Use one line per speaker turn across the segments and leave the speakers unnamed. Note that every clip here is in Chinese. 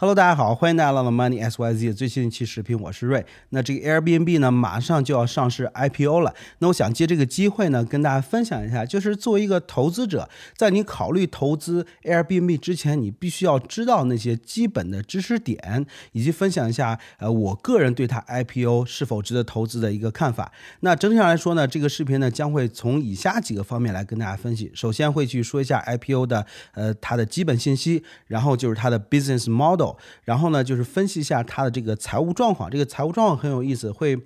Hello，大家好，欢迎大家来到 Money S Y Z 最新一期视频，我是瑞。那这个 Airbnb 呢，马上就要上市 IPO 了。那我想借这个机会呢，跟大家分享一下，就是作为一个投资者，在你考虑投资 Airbnb 之前，你必须要知道那些基本的知识点，以及分享一下呃我个人对它 IPO 是否值得投资的一个看法。那整体上来说呢，这个视频呢将会从以下几个方面来跟大家分析。首先会去说一下 IPO 的呃它的基本信息，然后就是它的 business model。然后呢，就是分析一下他的这个财务状况，这个财务状况很有意思，会。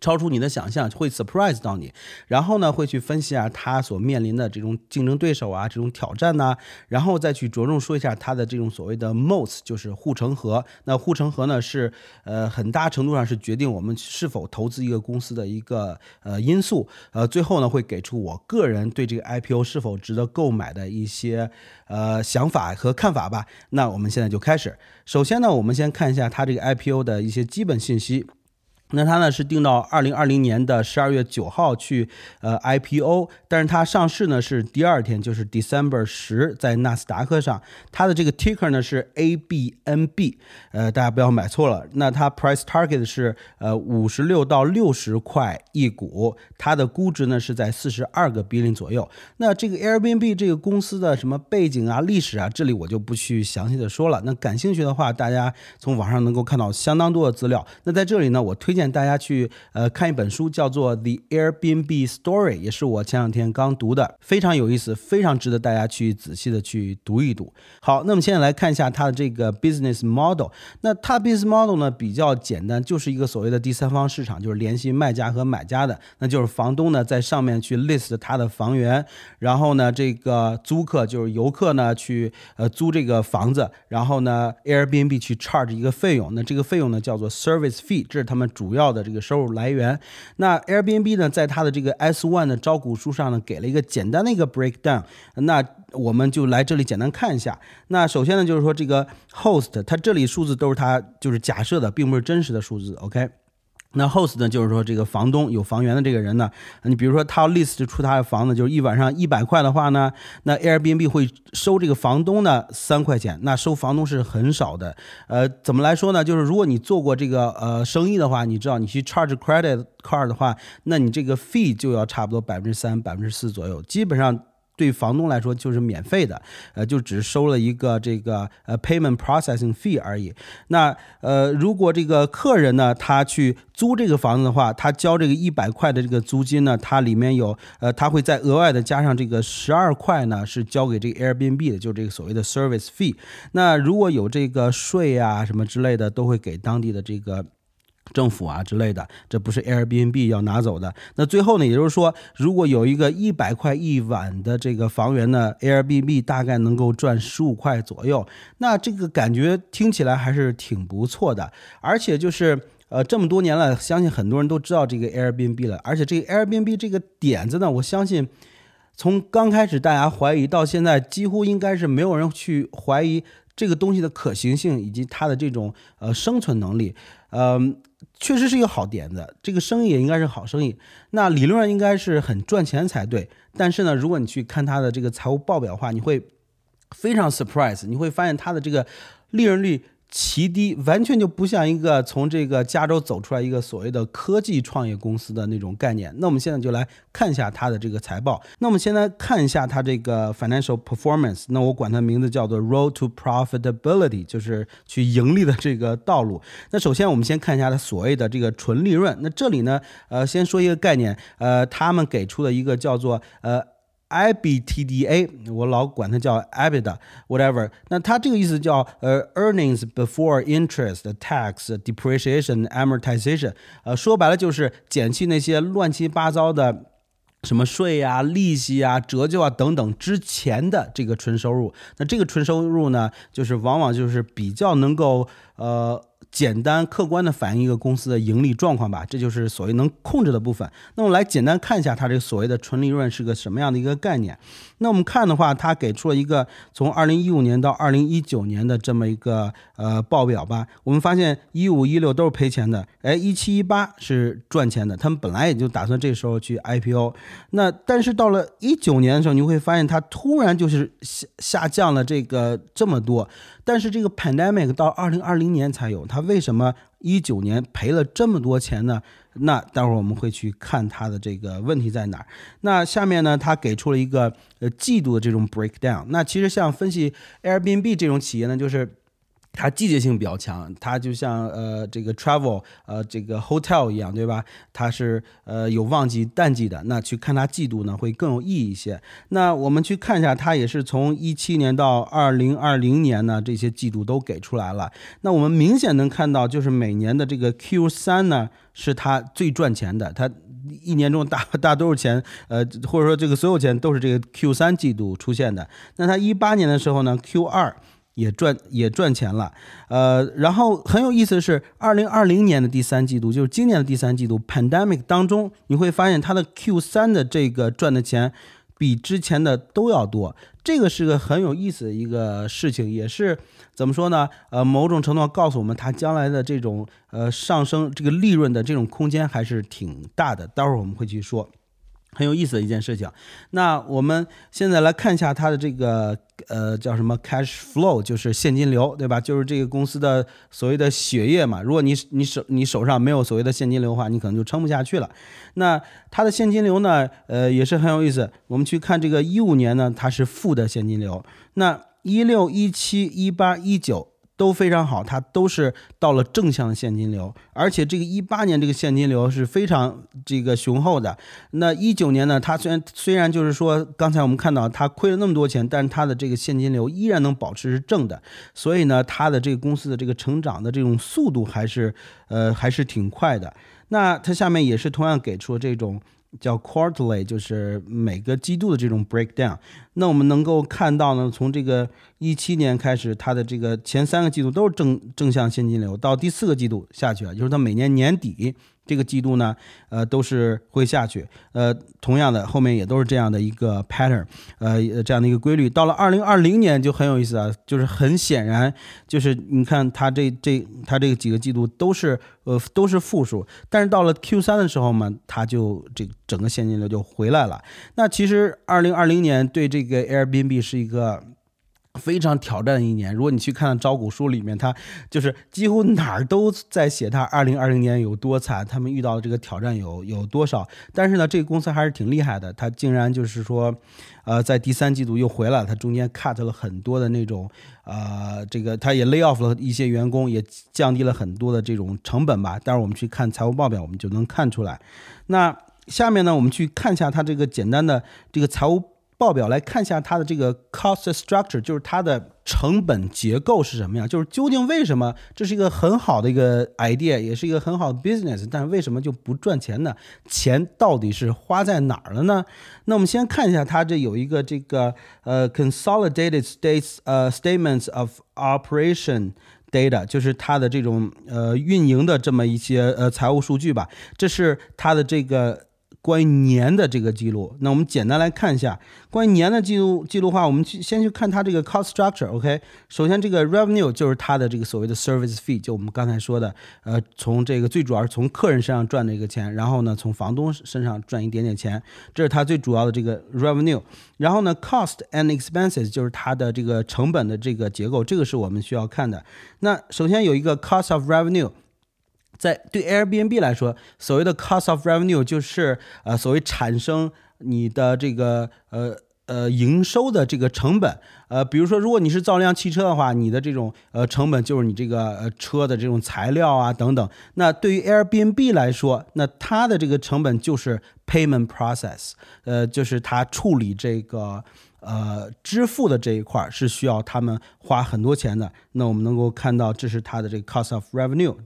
超出你的想象，会 surprise 到你，然后呢，会去分析啊，他所面临的这种竞争对手啊，这种挑战呐，然后再去着重说一下他的这种所谓的 moats，就是护城河。那护城河呢，是呃很大程度上是决定我们是否投资一个公司的一个呃因素。呃，最后呢，会给出我个人对这个 IPO 是否值得购买的一些呃想法和看法吧。那我们现在就开始。首先呢，我们先看一下它这个 IPO 的一些基本信息。那它呢是定到二零二零年的十二月九号去呃 IPO，但是它上市呢是第二天，就是 December 十，在纳斯达克上，它的这个 ticker 呢是 ABNB，呃，大家不要买错了。那它 price target 是呃五十六到六十块一股，它的估值呢是在四十二个 billion 左右。那这个 Airbnb 这个公司的什么背景啊、历史啊，这里我就不去详细的说了。那感兴趣的话，大家从网上能够看到相当多的资料。那在这里呢，我推荐。荐大家去呃看一本书，叫做《The Airbnb Story》，也是我前两天刚读的，非常有意思，非常值得大家去仔细的去读一读。好，那么现在来看一下它的这个 business model。那它 business model 呢比较简单，就是一个所谓的第三方市场，就是联系卖家和买家的。那就是房东呢在上面去 list 他的房源，然后呢这个租客就是游客呢去呃租这个房子，然后呢 Airbnb 去 charge 一个费用，那这个费用呢叫做 service fee，这是他们主。主要的这个收入来源，那 Airbnb 呢，在它的这个 S one 的招股书上呢，给了一个简单的一个 breakdown，那我们就来这里简单看一下。那首先呢，就是说这个 host，它这里数字都是它就是假设的，并不是真实的数字，OK。那 host 呢，就是说这个房东有房源的这个人呢，你比如说他 list 出他的房子，就是一晚上一百块的话呢，那 Airbnb 会收这个房东呢三块钱，那收房东是很少的。呃，怎么来说呢？就是如果你做过这个呃生意的话，你知道你去 charge credit card 的话，那你这个 fee 就要差不多百分之三、百分之四左右，基本上。对房东来说就是免费的，呃，就只收了一个这个呃 payment processing fee 而已。那呃，如果这个客人呢，他去租这个房子的话，他交这个一百块的这个租金呢，它里面有呃，他会再额外的加上这个十二块呢，是交给这个 Airbnb 的，就这个所谓的 service fee。那如果有这个税啊什么之类的，都会给当地的这个。政府啊之类的，这不是 Airbnb 要拿走的。那最后呢，也就是说，如果有一个一百块一晚的这个房源呢，Airbnb 大概能够赚十五块左右。那这个感觉听起来还是挺不错的。而且就是呃，这么多年了，相信很多人都知道这个 Airbnb 了。而且这个 Airbnb 这个点子呢，我相信从刚开始大家怀疑到现在，几乎应该是没有人去怀疑这个东西的可行性以及它的这种呃生存能力。嗯。确实是一个好点子，这个生意也应该是好生意，那理论上应该是很赚钱才对。但是呢，如果你去看它的这个财务报表的话，你会非常 surprise，你会发现它的这个利润率。奇低，完全就不像一个从这个加州走出来一个所谓的科技创业公司的那种概念。那我们现在就来看一下它的这个财报。那我们现在看一下它这个 financial performance。那我管它名字叫做 road to profitability，就是去盈利的这个道路。那首先我们先看一下它所谓的这个纯利润。那这里呢，呃，先说一个概念，呃，他们给出的一个叫做呃。EBITDA，我老管它叫 EBITDA，whatever。那它这个意思叫呃 earnings before interest, tax, depreciation, amortization。呃，说白了就是减去那些乱七八糟的什么税呀、利息啊、折旧啊等等之前的这个纯收入。那这个纯收入呢，就是往往就是比较能够呃。简单客观的反映一个公司的盈利状况吧，这就是所谓能控制的部分。那我们来简单看一下它这个所谓的纯利润是个什么样的一个概念。那我们看的话，它给出了一个从二零一五年到二零一九年的这么一个呃报表吧。我们发现一五一六都是赔钱的，哎，一七一八是赚钱的。他们本来也就打算这时候去 IPO，那但是到了一九年的时候，你会发现它突然就是下下降了这个这么多。但是这个 pandemic 到二零二零年才有，它为什么一九年赔了这么多钱呢？那待会儿我们会去看它的这个问题在哪儿。那下面呢，它给出了一个呃季度的这种 breakdown。那其实像分析 Airbnb 这种企业呢，就是。它季节性比较强，它就像呃这个 travel 呃这个 hotel 一样，对吧？它是呃有旺季淡季的，那去看它季度呢会更有意义一些。那我们去看一下，它也是从一七年到二零二零年呢这些季度都给出来了。那我们明显能看到，就是每年的这个 Q 三呢是它最赚钱的，它一年中大 大多数钱呃或者说这个所有钱都是这个 Q 三季度出现的。那它一八年的时候呢 Q 二。也赚也赚钱了，呃，然后很有意思的是，二零二零年的第三季度，就是今年的第三季度，pandemic 当中，你会发现它的 Q 三的这个赚的钱比之前的都要多，这个是个很有意思的一个事情，也是怎么说呢？呃，某种程度上告诉我们，它将来的这种呃上升这个利润的这种空间还是挺大的，待会儿我们会去说。很有意思的一件事情。那我们现在来看一下它的这个呃叫什么 cash flow，就是现金流，对吧？就是这个公司的所谓的血液嘛。如果你你手你手上没有所谓的现金流的话，你可能就撑不下去了。那它的现金流呢，呃也是很有意思。我们去看这个一五年呢，它是负的现金流。那一六一七一八一九。都非常好，它都是到了正向的现金流，而且这个一八年这个现金流是非常这个雄厚的。那一九年呢，它虽然虽然就是说刚才我们看到它亏了那么多钱，但是它的这个现金流依然能保持是正的，所以呢，它的这个公司的这个成长的这种速度还是呃还是挺快的。那它下面也是同样给出了这种。叫 quarterly，就是每个季度的这种 breakdown。那我们能够看到呢，从这个一七年开始，它的这个前三个季度都是正正向现金流，到第四个季度下去了，就是它每年年底。这个季度呢，呃，都是会下去，呃，同样的后面也都是这样的一个 pattern，呃，这样的一个规律。到了二零二零年就很有意思啊，就是很显然，就是你看它这这它这几个季度都是呃都是负数，但是到了 Q 三的时候嘛，它就这整个现金流就回来了。那其实二零二零年对这个 Airbnb 是一个。非常挑战的一年。如果你去看招股书里面，他就是几乎哪儿都在写他二零二零年有多惨，他们遇到的这个挑战有有多少。但是呢，这个公司还是挺厉害的，他竟然就是说，呃，在第三季度又回来了。他中间 cut 了很多的那种，呃，这个他也 lay off 了一些员工，也降低了很多的这种成本吧。待会儿我们去看财务报表，我们就能看出来。那下面呢，我们去看一下它这个简单的这个财务。报表来看一下它的这个 cost structure，就是它的成本结构是什么样？就是究竟为什么这是一个很好的一个 idea，也是一个很好的 business，但是为什么就不赚钱呢？钱到底是花在哪儿了呢？那我们先看一下它这有一个这个呃 consolidated states 呃 statements of operation data，就是它的这种呃运营的这么一些呃财务数据吧。这是它的这个。关于年的这个记录，那我们简单来看一下关于年的记录记录的话，我们去先去看它这个 cost structure，OK？首先这个 revenue 就是它的这个所谓的 service fee，就我们刚才说的，呃，从这个最主要是从客人身上赚的一个钱，然后呢从房东身上赚一点点钱，这是它最主要的这个 revenue。然后呢 cost and expenses 就是它的这个成本的这个结构，这个是我们需要看的。那首先有一个 cost of revenue。在对 Airbnb 来说，所谓的 cost of revenue 就是呃所谓产生你的这个呃呃营收的这个成本。呃，比如说，如果你是造辆汽车的话，你的这种呃成本就是你这个呃车的这种材料啊等等。那对于 Airbnb 来说，那它的这个成本就是 payment process，呃，就是它处理这个。呃，支付的这一块是需要他们花很多钱的。那我们能够看到，这是它的这个 cost of revenue。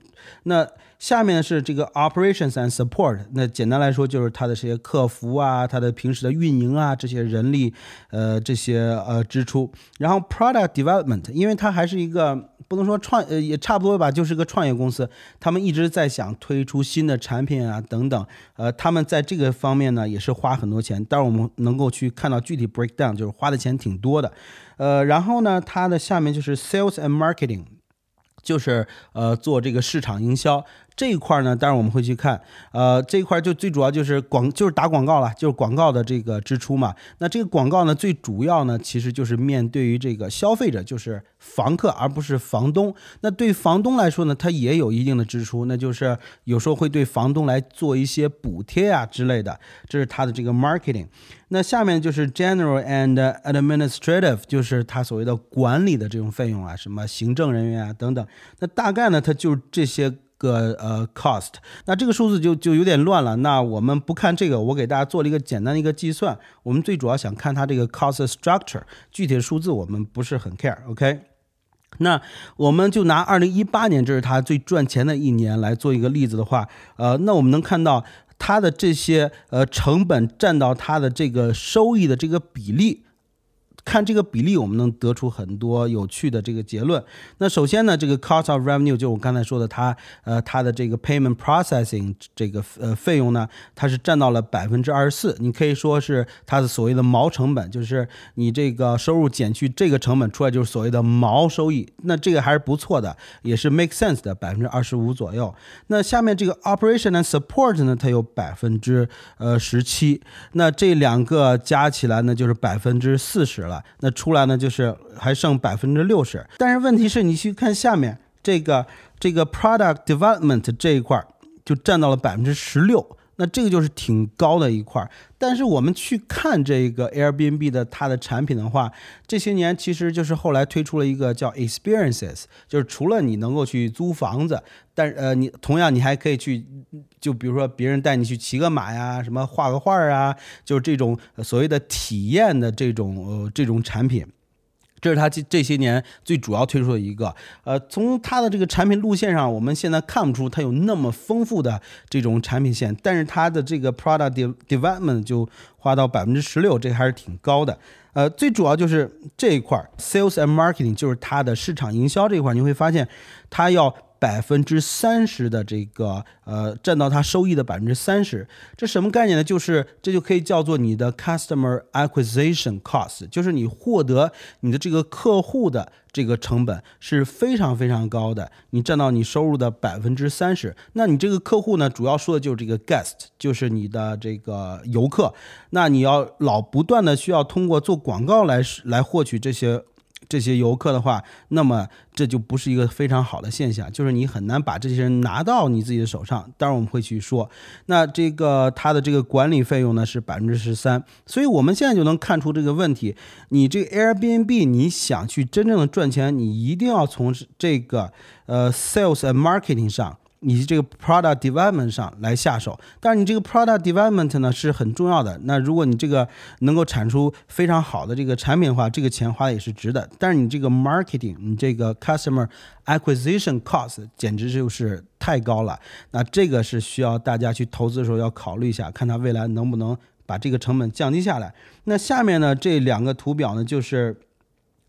那下面是这个 operations and support。那简单来说，就是它的这些客服啊，它的平时的运营啊，这些人力，呃，这些呃支出。然后 product development，因为它还是一个。不能说创呃也差不多吧，就是个创业公司，他们一直在想推出新的产品啊等等，呃，他们在这个方面呢也是花很多钱，但是我们能够去看到具体 breakdown，就是花的钱挺多的，呃，然后呢，它的下面就是 sales and marketing。就是呃做这个市场营销，这一块呢，当然我们会去看，呃，这一块就最主要就是广，就是打广告了，就是广告的这个支出嘛。那这个广告呢，最主要呢，其实就是面对于这个消费者，就是房客，而不是房东。那对房东来说呢，他也有一定的支出，那就是有时候会对房东来做一些补贴啊之类的，这是他的这个 marketing。那下面就是 general and administrative，就是他所谓的管理的这种费用啊，什么行政人员啊等等。那大概呢，它就这些。个呃，cost，那这个数字就就有点乱了。那我们不看这个，我给大家做了一个简单的一个计算。我们最主要想看它这个 cost structure，具体的数字我们不是很 care。OK，那我们就拿二零一八年，这是它最赚钱的一年来做一个例子的话，呃，那我们能看到它的这些呃成本占到它的这个收益的这个比例。看这个比例，我们能得出很多有趣的这个结论。那首先呢，这个 cost of revenue 就我刚才说的，它呃它的这个 payment processing 这个呃费用呢，它是占到了百分之二十四。你可以说是它的所谓的毛成本，就是你这个收入减去这个成本出来就是所谓的毛收益。那这个还是不错的，也是 make sense 的百分之二十五左右。那下面这个 operation and support 呢，它有百分之呃十七。那这两个加起来呢，就是百分之四十了。那出来呢，就是还剩百分之六十。但是问题是你去看下面这个这个 product development 这一块儿，就占到了百分之十六。那这个就是挺高的一块儿。但是我们去看这个 Airbnb 的它的产品的话，这些年其实就是后来推出了一个叫 Experiences，就是除了你能够去租房子，但呃你同样你还可以去，就比如说别人带你去骑个马呀，什么画个画啊，就是这种所谓的体验的这种呃这种产品。这是它这这些年最主要推出的一个，呃，从它的这个产品路线上，我们现在看不出它有那么丰富的这种产品线，但是它的这个 product development 就花到百分之十六，这还是挺高的。呃，最主要就是这一块 sales and marketing，就是它的市场营销这一块，你会发现它要。百分之三十的这个呃，占到它收益的百分之三十，这什么概念呢？就是这就可以叫做你的 customer acquisition cost，就是你获得你的这个客户的这个成本是非常非常高的，你占到你收入的百分之三十。那你这个客户呢，主要说的就是这个 guest，就是你的这个游客。那你要老不断的需要通过做广告来来获取这些。这些游客的话，那么这就不是一个非常好的现象，就是你很难把这些人拿到你自己的手上。当然我们会去说，那这个它的这个管理费用呢是百分之十三，所以我们现在就能看出这个问题。你这个 Airbnb 你想去真正的赚钱，你一定要从这个呃 sales and marketing 上。你这个 product development 上来下手，但是你这个 product development 呢是很重要的。那如果你这个能够产出非常好的这个产品的话，这个钱花的也是值的。但是你这个 marketing，你这个 customer acquisition cost 简直就是太高了。那这个是需要大家去投资的时候要考虑一下，看它未来能不能把这个成本降低下来。那下面呢这两个图表呢就是。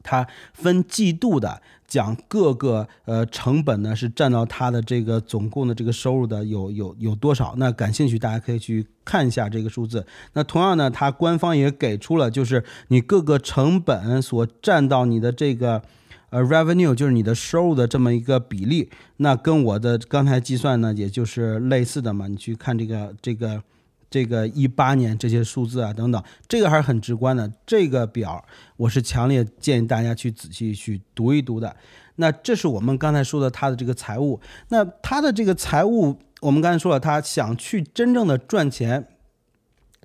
它分季度的讲各个呃成本呢是占到它的这个总共的这个收入的有有有多少？那感兴趣大家可以去看一下这个数字。那同样呢，它官方也给出了就是你各个成本所占到你的这个呃 revenue，就是你的收入的这么一个比例。那跟我的刚才计算呢，也就是类似的嘛。你去看这个这个。这个一八年这些数字啊等等，这个还是很直观的。这个表我是强烈建议大家去仔细去读一读的。那这是我们刚才说的他的这个财务。那他的这个财务，我们刚才说了，他想去真正的赚钱，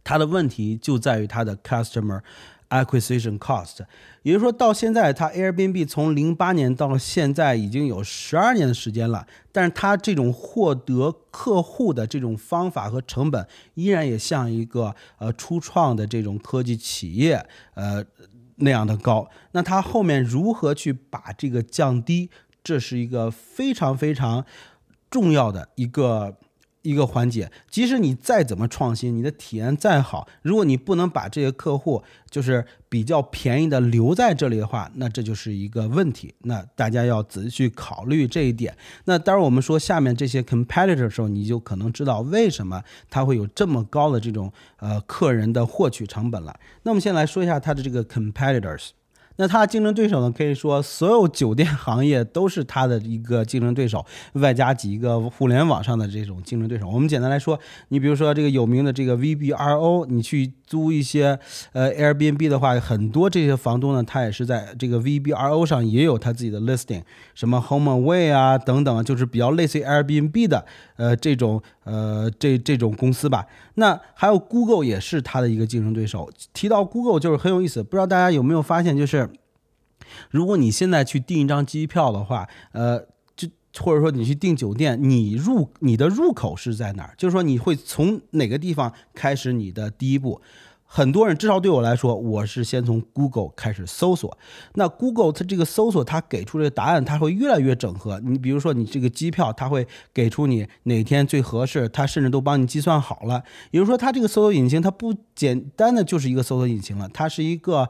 他的问题就在于他的 customer。Acquisition cost，也就是说到现在，它 Airbnb 从零八年到现在已经有十二年的时间了，但是它这种获得客户的这种方法和成本，依然也像一个呃初创的这种科技企业呃那样的高。那它后面如何去把这个降低，这是一个非常非常重要的一个。一个环节，即使你再怎么创新，你的体验再好，如果你不能把这些客户就是比较便宜的留在这里的话，那这就是一个问题。那大家要仔细去考虑这一点。那当然，我们说下面这些 competitor 的时候，你就可能知道为什么它会有这么高的这种呃客人的获取成本了。那我们先来说一下它的这个 competitors。那它的竞争对手呢，可以说所有酒店行业都是它的一个竞争对手，外加几个互联网上的这种竞争对手。我们简单来说，你比如说这个有名的这个 VBRO，你去租一些呃 Airbnb 的话，很多这些房东呢，他也是在这个 VBRO 上也有他自己的 listing，什么 HomeAway 啊等等，就是比较类似于 Airbnb 的呃这种呃这这种公司吧。那还有 Google 也是它的一个竞争对手。提到 Google 就是很有意思，不知道大家有没有发现，就是如果你现在去订一张机票的话，呃。就或者说你去订酒店，你入你的入口是在哪儿？就是说你会从哪个地方开始你的第一步？很多人至少对我来说，我是先从 Google 开始搜索。那 Google 它这个搜索，它给出这个答案，它会越来越整合。你比如说你这个机票，它会给出你哪天最合适，它甚至都帮你计算好了。也就是说，它这个搜索引擎它不简单的就是一个搜索引擎了，它是一个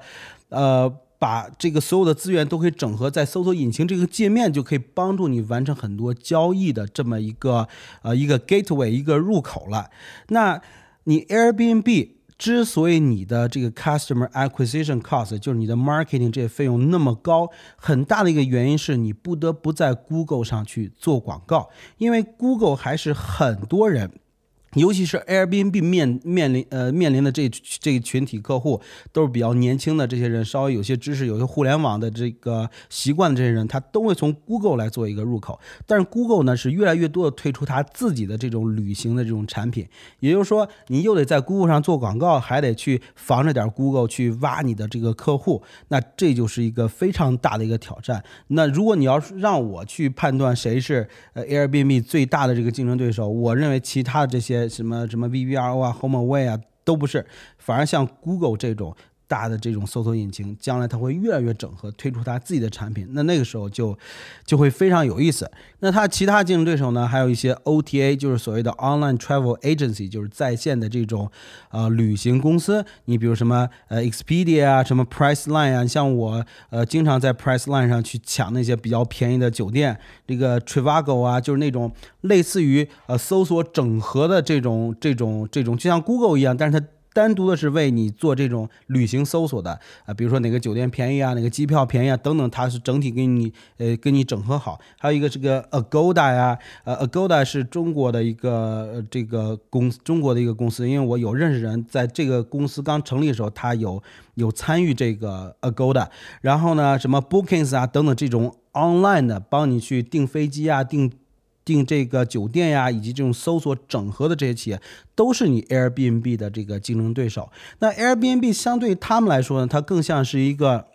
呃。把这个所有的资源都可以整合在搜索引擎这个界面，就可以帮助你完成很多交易的这么一个呃一个 gateway 一个入口了。那你 Airbnb 之所以你的这个 customer acquisition cost 就是你的 marketing 这些费用那么高，很大的一个原因是你不得不在 Google 上去做广告，因为 Google 还是很多人。尤其是 Airbnb 面面临呃面临的这这群体客户都是比较年轻的这些人，稍微有些知识、有些互联网的这个习惯的这些人，他都会从 Google 来做一个入口。但是 Google 呢是越来越多的推出它自己的这种旅行的这种产品，也就是说你又得在 Google 上做广告，还得去防着点 Google 去挖你的这个客户，那这就是一个非常大的一个挑战。那如果你要是让我去判断谁是呃 Airbnb 最大的这个竞争对手，我认为其他的这些。什么什么 VVRO 啊，HomeAway 啊，都不是，反而像 Google 这种。大的这种搜索引擎，将来它会越来越整合，推出它自己的产品。那那个时候就就会非常有意思。那它其他竞争对手呢？还有一些 OTA，就是所谓的 Online Travel Agency，就是在线的这种呃旅行公司。你比如什么呃 Expedia 啊，什么 Priceline 啊，像我呃经常在 Priceline 上去抢那些比较便宜的酒店。这个 Trivago 啊，就是那种类似于呃搜索整合的这种这种这种，就像 Google 一样，但是它。单独的是为你做这种旅行搜索的啊，比如说哪个酒店便宜啊，哪个机票便宜啊等等，它是整体给你呃给你整合好。还有一个这个 Agoda 呀，呃 Agoda 是中国的一个这个公中国的一个公司，因为我有认识人在这个公司刚成立的时候，他有有参与这个 Agoda。然后呢，什么 Bookings 啊等等这种 online 的，帮你去订飞机啊订。订这个酒店呀，以及这种搜索整合的这些企业，都是你 Airbnb 的这个竞争对手。那 Airbnb 相对他们来说呢，它更像是一个。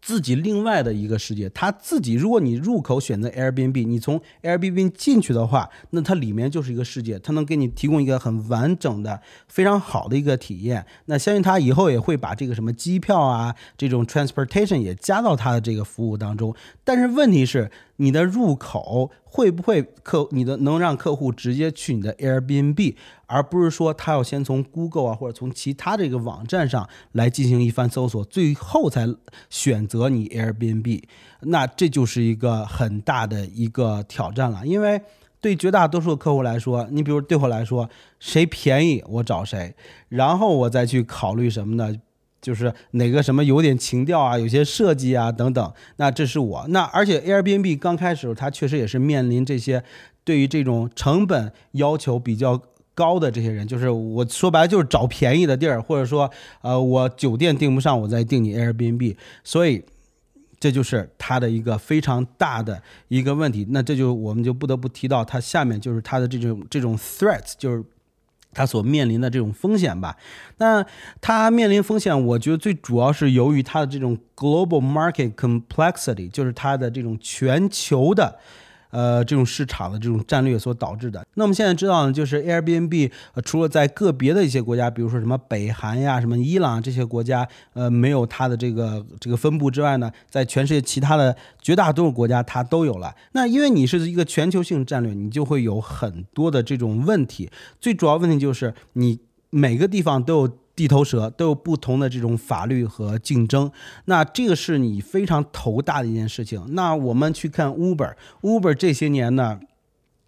自己另外的一个世界，它自己，如果你入口选择 Airbnb，你从 Airbnb 进去的话，那它里面就是一个世界，它能给你提供一个很完整的、非常好的一个体验。那相信他以后也会把这个什么机票啊，这种 transportation 也加到他的这个服务当中。但是问题是，你的入口会不会客，你的能让客户直接去你的 Airbnb？而不是说他要先从 Google 啊或者从其他这个网站上来进行一番搜索，最后才选择你 Airbnb，那这就是一个很大的一个挑战了。因为对绝大多数的客户来说，你比如对我来说，谁便宜我找谁，然后我再去考虑什么呢？就是哪个什么有点情调啊，有些设计啊等等。那这是我。那而且 Airbnb 刚开始它确实也是面临这些对于这种成本要求比较。高的这些人，就是我说白了就是找便宜的地儿，或者说，呃，我酒店订不上，我再订你 Airbnb，所以这就是它的一个非常大的一个问题。那这就我们就不得不提到它下面就是它的这种这种 threats，就是它所面临的这种风险吧。那它面临风险，我觉得最主要是由于它的这种 global market complexity，就是它的这种全球的。呃，这种市场的这种战略所导致的。那我们现在知道呢，就是 Airbnb，呃，除了在个别的一些国家，比如说什么北韩呀、什么伊朗这些国家，呃，没有它的这个这个分布之外呢，在全世界其他的绝大多数国家它都有了。那因为你是一个全球性战略，你就会有很多的这种问题。最主要问题就是你每个地方都有。地头蛇都有不同的这种法律和竞争，那这个是你非常头大的一件事情。那我们去看 Uber，Uber 这些年呢，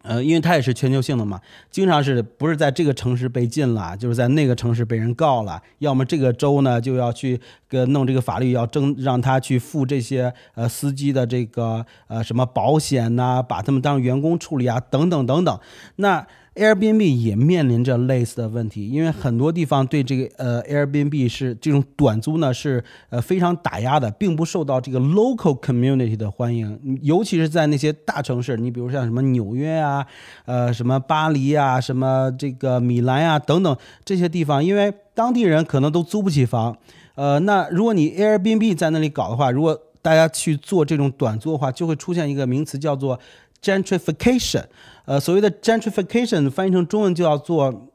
呃，因为它也是全球性的嘛，经常是不是在这个城市被禁了，就是在那个城市被人告了，要么这个州呢就要去跟弄这个法律，要争让他去付这些呃司机的这个呃什么保险呐，把他们当员工处理啊，等等等等。那 Airbnb 也面临着类似的问题，因为很多地方对这个呃 Airbnb 是这种短租呢是呃非常打压的，并不受到这个 local community 的欢迎，尤其是在那些大城市，你比如像什么纽约啊，呃什么巴黎啊，什么这个米兰啊等等这些地方，因为当地人可能都租不起房，呃，那如果你 Airbnb 在那里搞的话，如果大家去做这种短租的话，就会出现一个名词叫做 gentrification。呃，所谓的 gentrification 翻译成中文就要做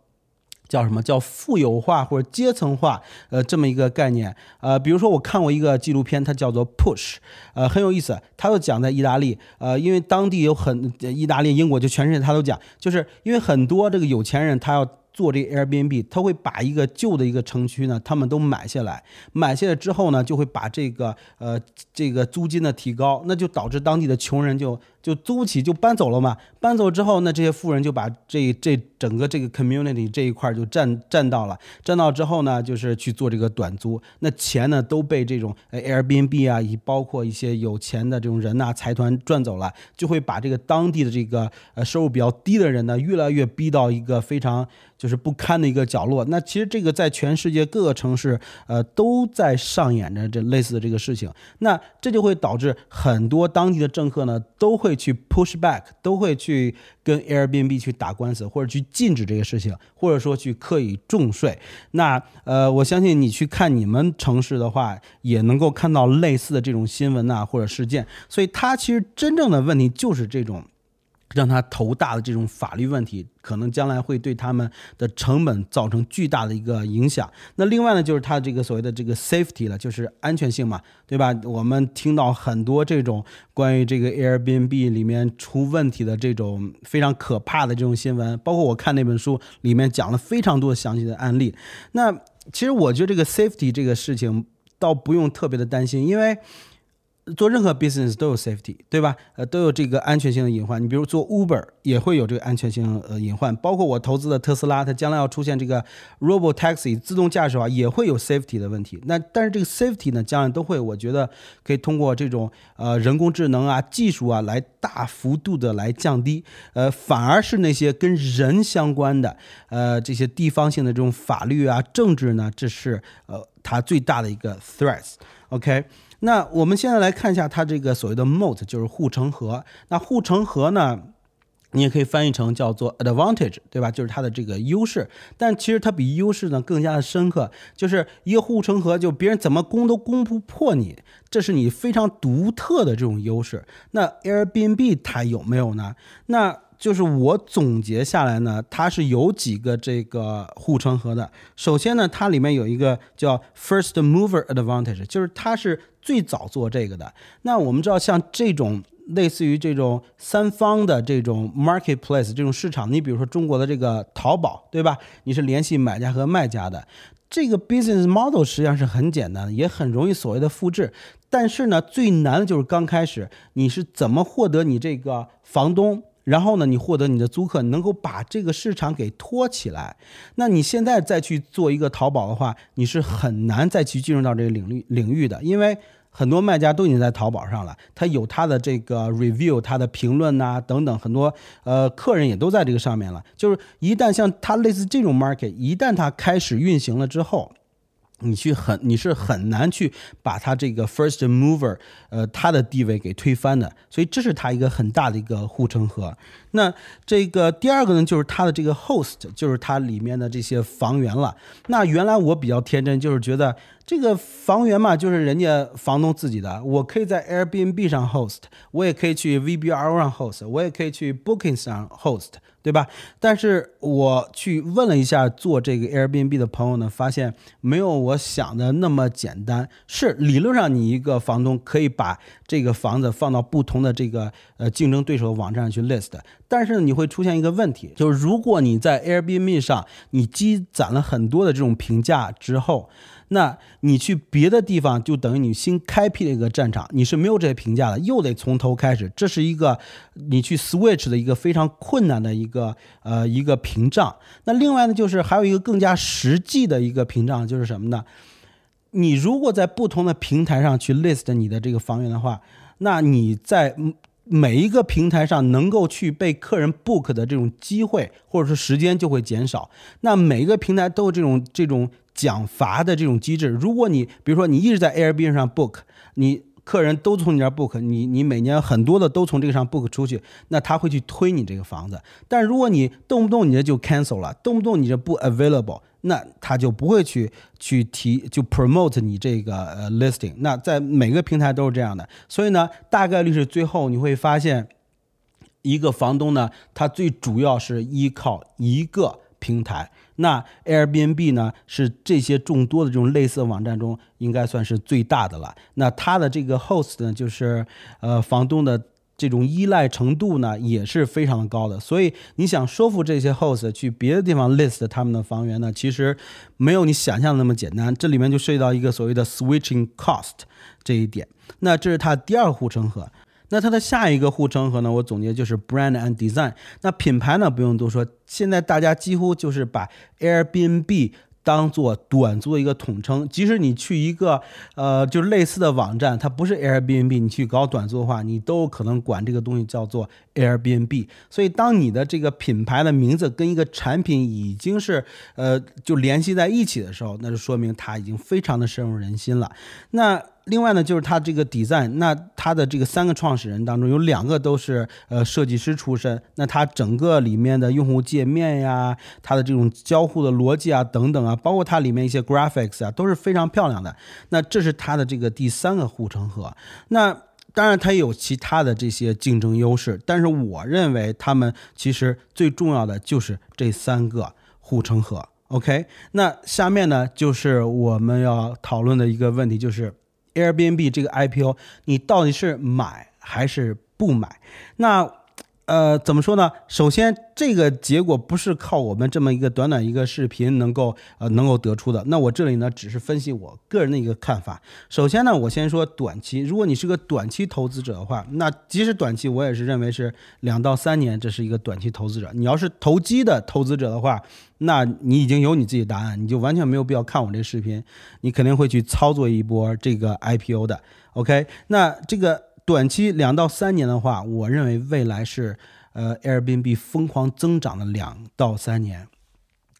叫什么叫富有化或者阶层化，呃，这么一个概念。呃，比如说我看过一个纪录片，它叫做 Push，呃，很有意思。它就讲在意大利，呃，因为当地有很意大利、英国就全世界他都讲，就是因为很多这个有钱人他要。做这个 Airbnb，他会把一个旧的一个城区呢，他们都买下来，买下来之后呢，就会把这个呃这个租金呢提高，那就导致当地的穷人就就租起，就搬走了嘛。搬走之后，那这些富人就把这这整个这个 community 这一块就占占到了，占到之后呢，就是去做这个短租，那钱呢都被这种 Airbnb 啊，以包括一些有钱的这种人呐财团赚走了，就会把这个当地的这个呃收入比较低的人呢，越来越逼到一个非常。就是不堪的一个角落。那其实这个在全世界各个城市，呃，都在上演着这类似的这个事情。那这就会导致很多当地的政客呢，都会去 push back，都会去跟 Airbnb 去打官司，或者去禁止这个事情，或者说去刻意重税。那呃，我相信你去看你们城市的话，也能够看到类似的这种新闻呐或者事件。所以它其实真正的问题就是这种。让他头大的这种法律问题，可能将来会对他们的成本造成巨大的一个影响。那另外呢，就是他这个所谓的这个 safety 了，就是安全性嘛，对吧？我们听到很多这种关于这个 Airbnb 里面出问题的这种非常可怕的这种新闻，包括我看那本书里面讲了非常多详细的案例。那其实我觉得这个 safety 这个事情倒不用特别的担心，因为。做任何 business 都有 safety，对吧？呃，都有这个安全性的隐患。你比如做 Uber 也会有这个安全性呃隐患，包括我投资的特斯拉，它将来要出现这个 Robo Taxi 自动驾驶啊，也会有 safety 的问题。那但是这个 safety 呢，将来都会，我觉得可以通过这种呃人工智能啊技术啊来大幅度的来降低。呃，反而是那些跟人相关的呃这些地方性的这种法律啊政治呢，这是呃它最大的一个 threats。OK。那我们现在来看一下它这个所谓的 moat，就是护城河。那护城河呢，你也可以翻译成叫做 advantage，对吧？就是它的这个优势。但其实它比优势呢更加的深刻，就是一个护城河，就别人怎么攻都攻不破你，这是你非常独特的这种优势。那 Airbnb 它有没有呢？那就是我总结下来呢，它是有几个这个护城河的。首先呢，它里面有一个叫 first mover advantage，就是它是最早做这个的。那我们知道，像这种类似于这种三方的这种 marketplace 这种市场，你比如说中国的这个淘宝，对吧？你是联系买家和卖家的，这个 business model 实际上是很简单的，也很容易所谓的复制。但是呢，最难的就是刚开始，你是怎么获得你这个房东？然后呢，你获得你的租客，能够把这个市场给托起来。那你现在再去做一个淘宝的话，你是很难再去进入到这个领域领域的，因为很多卖家都已经在淘宝上了，他有他的这个 review，他的评论呐等等，很多呃客人也都在这个上面了。就是一旦像他类似这种 market，一旦它开始运行了之后。你去很你是很难去把他这个 first mover，呃，他的地位给推翻的，所以这是他一个很大的一个护城河。那这个第二个呢，就是它的这个 host，就是它里面的这些房源了。那原来我比较天真，就是觉得这个房源嘛，就是人家房东自己的，我可以在 Airbnb 上 host，我也可以去 VBRO 上 host，我也可以去 Booking 上 host。对吧？但是我去问了一下做这个 Airbnb 的朋友呢，发现没有我想的那么简单。是理论上你一个房东可以把这个房子放到不同的这个呃竞争对手网站上去 list，但是，你会出现一个问题，就是如果你在 Airbnb 上你积攒了很多的这种评价之后，那你去别的地方，就等于你新开辟了一个战场，你是没有这些评价的，又得从头开始，这是一个你去 switch 的一个非常困难的一个呃一个屏障。那另外呢，就是还有一个更加实际的一个屏障，就是什么呢？你如果在不同的平台上去 list 你的这个房源的话，那你在每一个平台上能够去被客人 book 的这种机会或者是时间就会减少。那每一个平台都有这种这种。奖罚的这种机制，如果你比如说你一直在 Airbnb 上 book，你客人都从你这儿 book，你你每年很多的都从这个上 book 出去，那他会去推你这个房子。但如果你动不动你这就 cancel 了，动不动你这不 available，那他就不会去去提就 promote 你这个呃 listing。那在每个平台都是这样的，所以呢，大概率是最后你会发现，一个房东呢，他最主要是依靠一个平台。那 Airbnb 呢，是这些众多的这种类似网站中，应该算是最大的了。那它的这个 host 呢，就是呃房东的这种依赖程度呢，也是非常高的。所以你想说服这些 host 去别的地方 list 他们的房源呢，其实没有你想象的那么简单。这里面就涉及到一个所谓的 switching cost 这一点。那这是它第二护城河。那它的下一个护城河呢？我总结就是 brand and design。那品牌呢，不用多说，现在大家几乎就是把 Airbnb。当做短租的一个统称，即使你去一个呃，就是类似的网站，它不是 Airbnb，你去搞短租的话，你都可能管这个东西叫做 Airbnb。所以，当你的这个品牌的名字跟一个产品已经是呃就联系在一起的时候，那就说明它已经非常的深入人心了。那另外呢，就是它这个 design，那它的这个三个创始人当中有两个都是呃设计师出身，那它整个里面的用户界面呀，它的这种交互的逻辑啊等等啊，包括它里面一些 graphics 啊，都是非常漂亮的。那这是它的这个第三个护城河。那当然它也有其他的这些竞争优势，但是我认为他们其实最重要的就是这三个护城河。OK，那下面呢就是我们要讨论的一个问题，就是。Airbnb 这个 IPO，你到底是买还是不买？那，呃，怎么说呢？首先。这个结果不是靠我们这么一个短短一个视频能够呃能够得出的。那我这里呢，只是分析我个人的一个看法。首先呢，我先说短期，如果你是个短期投资者的话，那即使短期，我也是认为是两到三年，这是一个短期投资者。你要是投机的投资者的话，那你已经有你自己答案，你就完全没有必要看我这视频，你肯定会去操作一波这个 IPO 的。OK，那这个短期两到三年的话，我认为未来是。呃，Airbnb 疯狂增长的两到三年，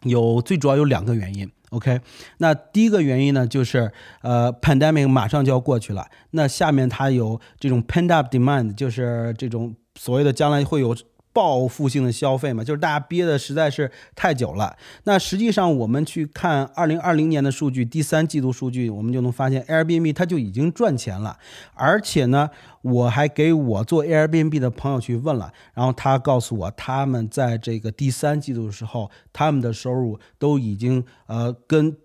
有最主要有两个原因。OK，那第一个原因呢，就是呃，pandemic 马上就要过去了，那下面它有这种 pend up demand，就是这种所谓的将来会有。报复性的消费嘛，就是大家憋的实在是太久了。那实际上，我们去看二零二零年的数据，第三季度数据，我们就能发现 Airbnb 它就已经赚钱了。而且呢，我还给我做 Airbnb 的朋友去问了，然后他告诉我，他们在这个第三季度的时候，他们的收入都已经呃跟。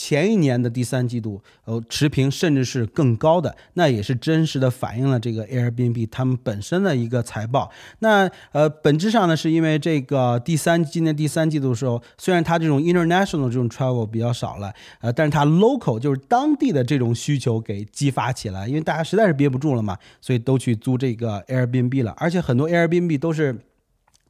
前一年的第三季度，呃，持平甚至是更高的，那也是真实的反映了这个 Airbnb 他们本身的一个财报。那呃，本质上呢，是因为这个第三今年第三季度的时候，虽然它这种 international 这种 travel 比较少了，呃，但是它 local 就是当地的这种需求给激发起来，因为大家实在是憋不住了嘛，所以都去租这个 Airbnb 了，而且很多 Airbnb 都是。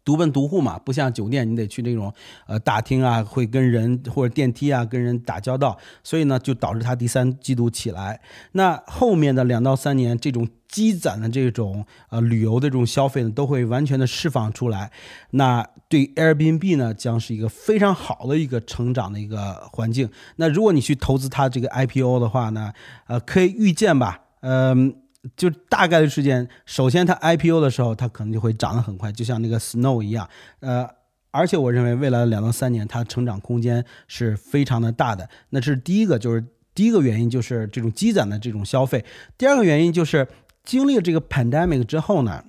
独门独户嘛，不像酒店，你得去那种呃大厅啊，会跟人或者电梯啊跟人打交道，所以呢，就导致它第三季度起来。那后面的两到三年，这种积攒的这种呃旅游的这种消费呢，都会完全的释放出来。那对 Airbnb 呢，将是一个非常好的一个成长的一个环境。那如果你去投资它这个 IPO 的话呢，呃，可以预见吧，嗯。就大概率事件，首先它 IPO 的时候，它可能就会涨得很快，就像那个 Snow 一样。呃，而且我认为未来两到三年，它成长空间是非常的大的。那是第一个，就是第一个原因，就是这种积攒的这种消费。第二个原因就是经历了这个 pandemic 之后呢。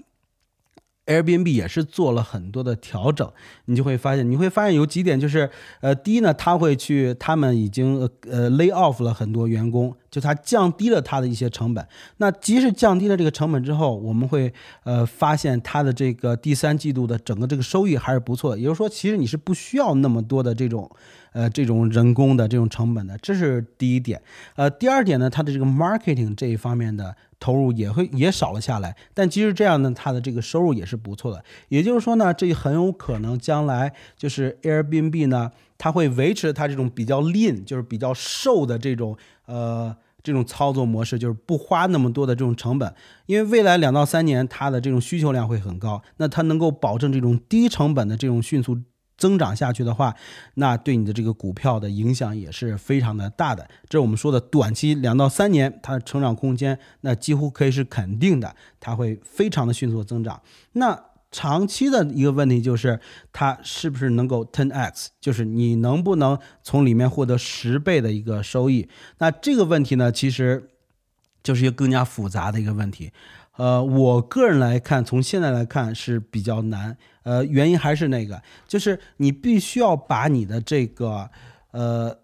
Airbnb 也是做了很多的调整，你就会发现，你会发现有几点，就是，呃，第一呢，他会去，他们已经呃 lay off 了很多员工，就它降低了它的一些成本。那即使降低了这个成本之后，我们会呃发现它的这个第三季度的整个这个收益还是不错的。也就是说，其实你是不需要那么多的这种呃这种人工的这种成本的，这是第一点。呃，第二点呢，它的这个 marketing 这一方面的。投入也会也少了下来，但即使这样呢，它的这个收入也是不错的。也就是说呢，这很有可能将来就是 Airbnb 呢，它会维持它这种比较 lean，就是比较瘦的这种呃这种操作模式，就是不花那么多的这种成本。因为未来两到三年它的这种需求量会很高，那它能够保证这种低成本的这种迅速。增长下去的话，那对你的这个股票的影响也是非常的大的。这是我们说的短期两到三年，它的成长空间那几乎可以是肯定的，它会非常的迅速增长。那长期的一个问题就是，它是不是能够 ten x，就是你能不能从里面获得十倍的一个收益？那这个问题呢，其实就是一个更加复杂的一个问题。呃，我个人来看，从现在来看是比较难。呃，原因还是那个，就是你必须要把你的这个呃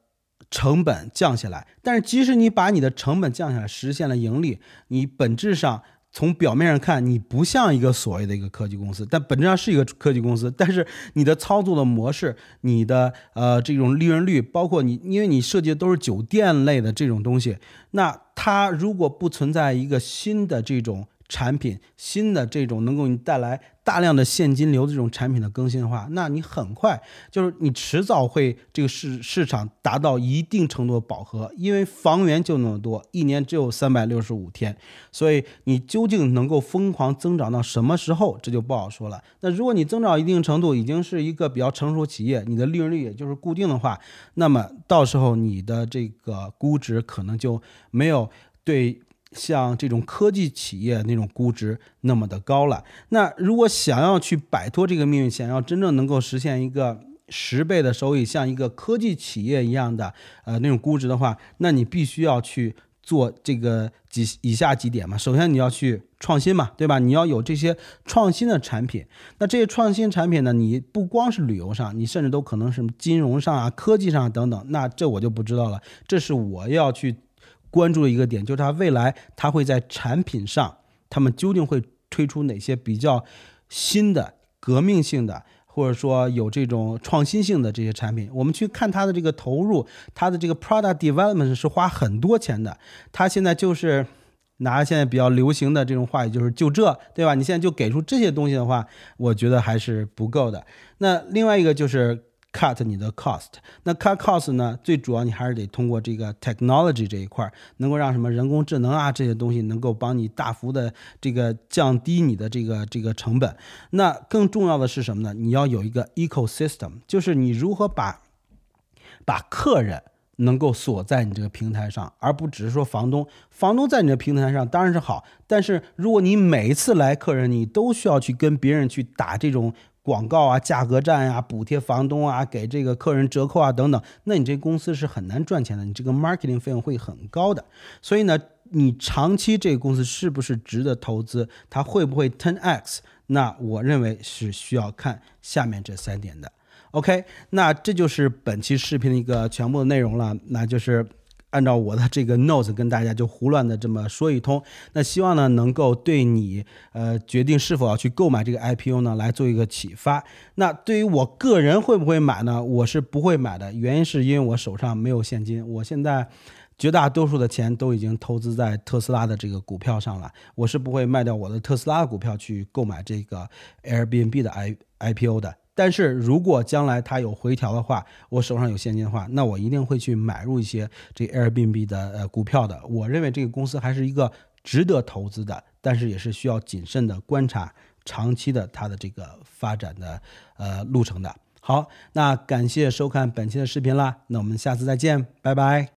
成本降下来。但是，即使你把你的成本降下来，实现了盈利，你本质上从表面上看，你不像一个所谓的一个科技公司，但本质上是一个科技公司。但是，你的操作的模式，你的呃这种利润率，包括你，因为你设计的都是酒店类的这种东西，那它如果不存在一个新的这种。产品新的这种能够你带来大量的现金流的这种产品的更新的话，那你很快就是你迟早会这个市市场达到一定程度的饱和，因为房源就那么多，一年只有三百六十五天，所以你究竟能够疯狂增长到什么时候，这就不好说了。那如果你增长一定程度，已经是一个比较成熟企业，你的利润率也就是固定的话，那么到时候你的这个估值可能就没有对。像这种科技企业那种估值那么的高了，那如果想要去摆脱这个命运，想要真正能够实现一个十倍的收益，像一个科技企业一样的呃那种估值的话，那你必须要去做这个几以下几点嘛。首先你要去创新嘛，对吧？你要有这些创新的产品。那这些创新产品呢，你不光是旅游上，你甚至都可能是金融上啊、科技上等等。那这我就不知道了，这是我要去。关注的一个点就是它未来它会在产品上，他们究竟会推出哪些比较新的、革命性的，或者说有这种创新性的这些产品？我们去看它的这个投入，它的这个 product development 是花很多钱的。它现在就是拿现在比较流行的这种话语，就是就这，对吧？你现在就给出这些东西的话，我觉得还是不够的。那另外一个就是。Cut 你的 cost，那 cut cost 呢？最主要你还是得通过这个 technology 这一块，能够让什么人工智能啊这些东西能够帮你大幅的这个降低你的这个这个成本。那更重要的是什么呢？你要有一个 ecosystem，就是你如何把把客人能够锁在你这个平台上，而不只是说房东，房东在你的平台上当然是好，但是如果你每一次来客人，你都需要去跟别人去打这种。广告啊，价格战呀，补贴房东啊，给这个客人折扣啊，等等，那你这公司是很难赚钱的，你这个 marketing 费用会很高的。所以呢，你长期这个公司是不是值得投资，它会不会 ten x？那我认为是需要看下面这三点的。OK，那这就是本期视频的一个全部的内容了，那就是。按照我的这个 notes 跟大家就胡乱的这么说一通，那希望呢能够对你呃决定是否要去购买这个 IPO 呢来做一个启发。那对于我个人会不会买呢？我是不会买的，原因是因为我手上没有现金，我现在绝大多数的钱都已经投资在特斯拉的这个股票上了，我是不会卖掉我的特斯拉股票去购买这个 Airbnb 的 I IPO 的。但是如果将来它有回调的话，我手上有现金的话，那我一定会去买入一些这 Airbnb 的呃股票的。我认为这个公司还是一个值得投资的，但是也是需要谨慎的观察长期的它的这个发展的呃路程的。好，那感谢收看本期的视频啦，那我们下次再见，拜拜。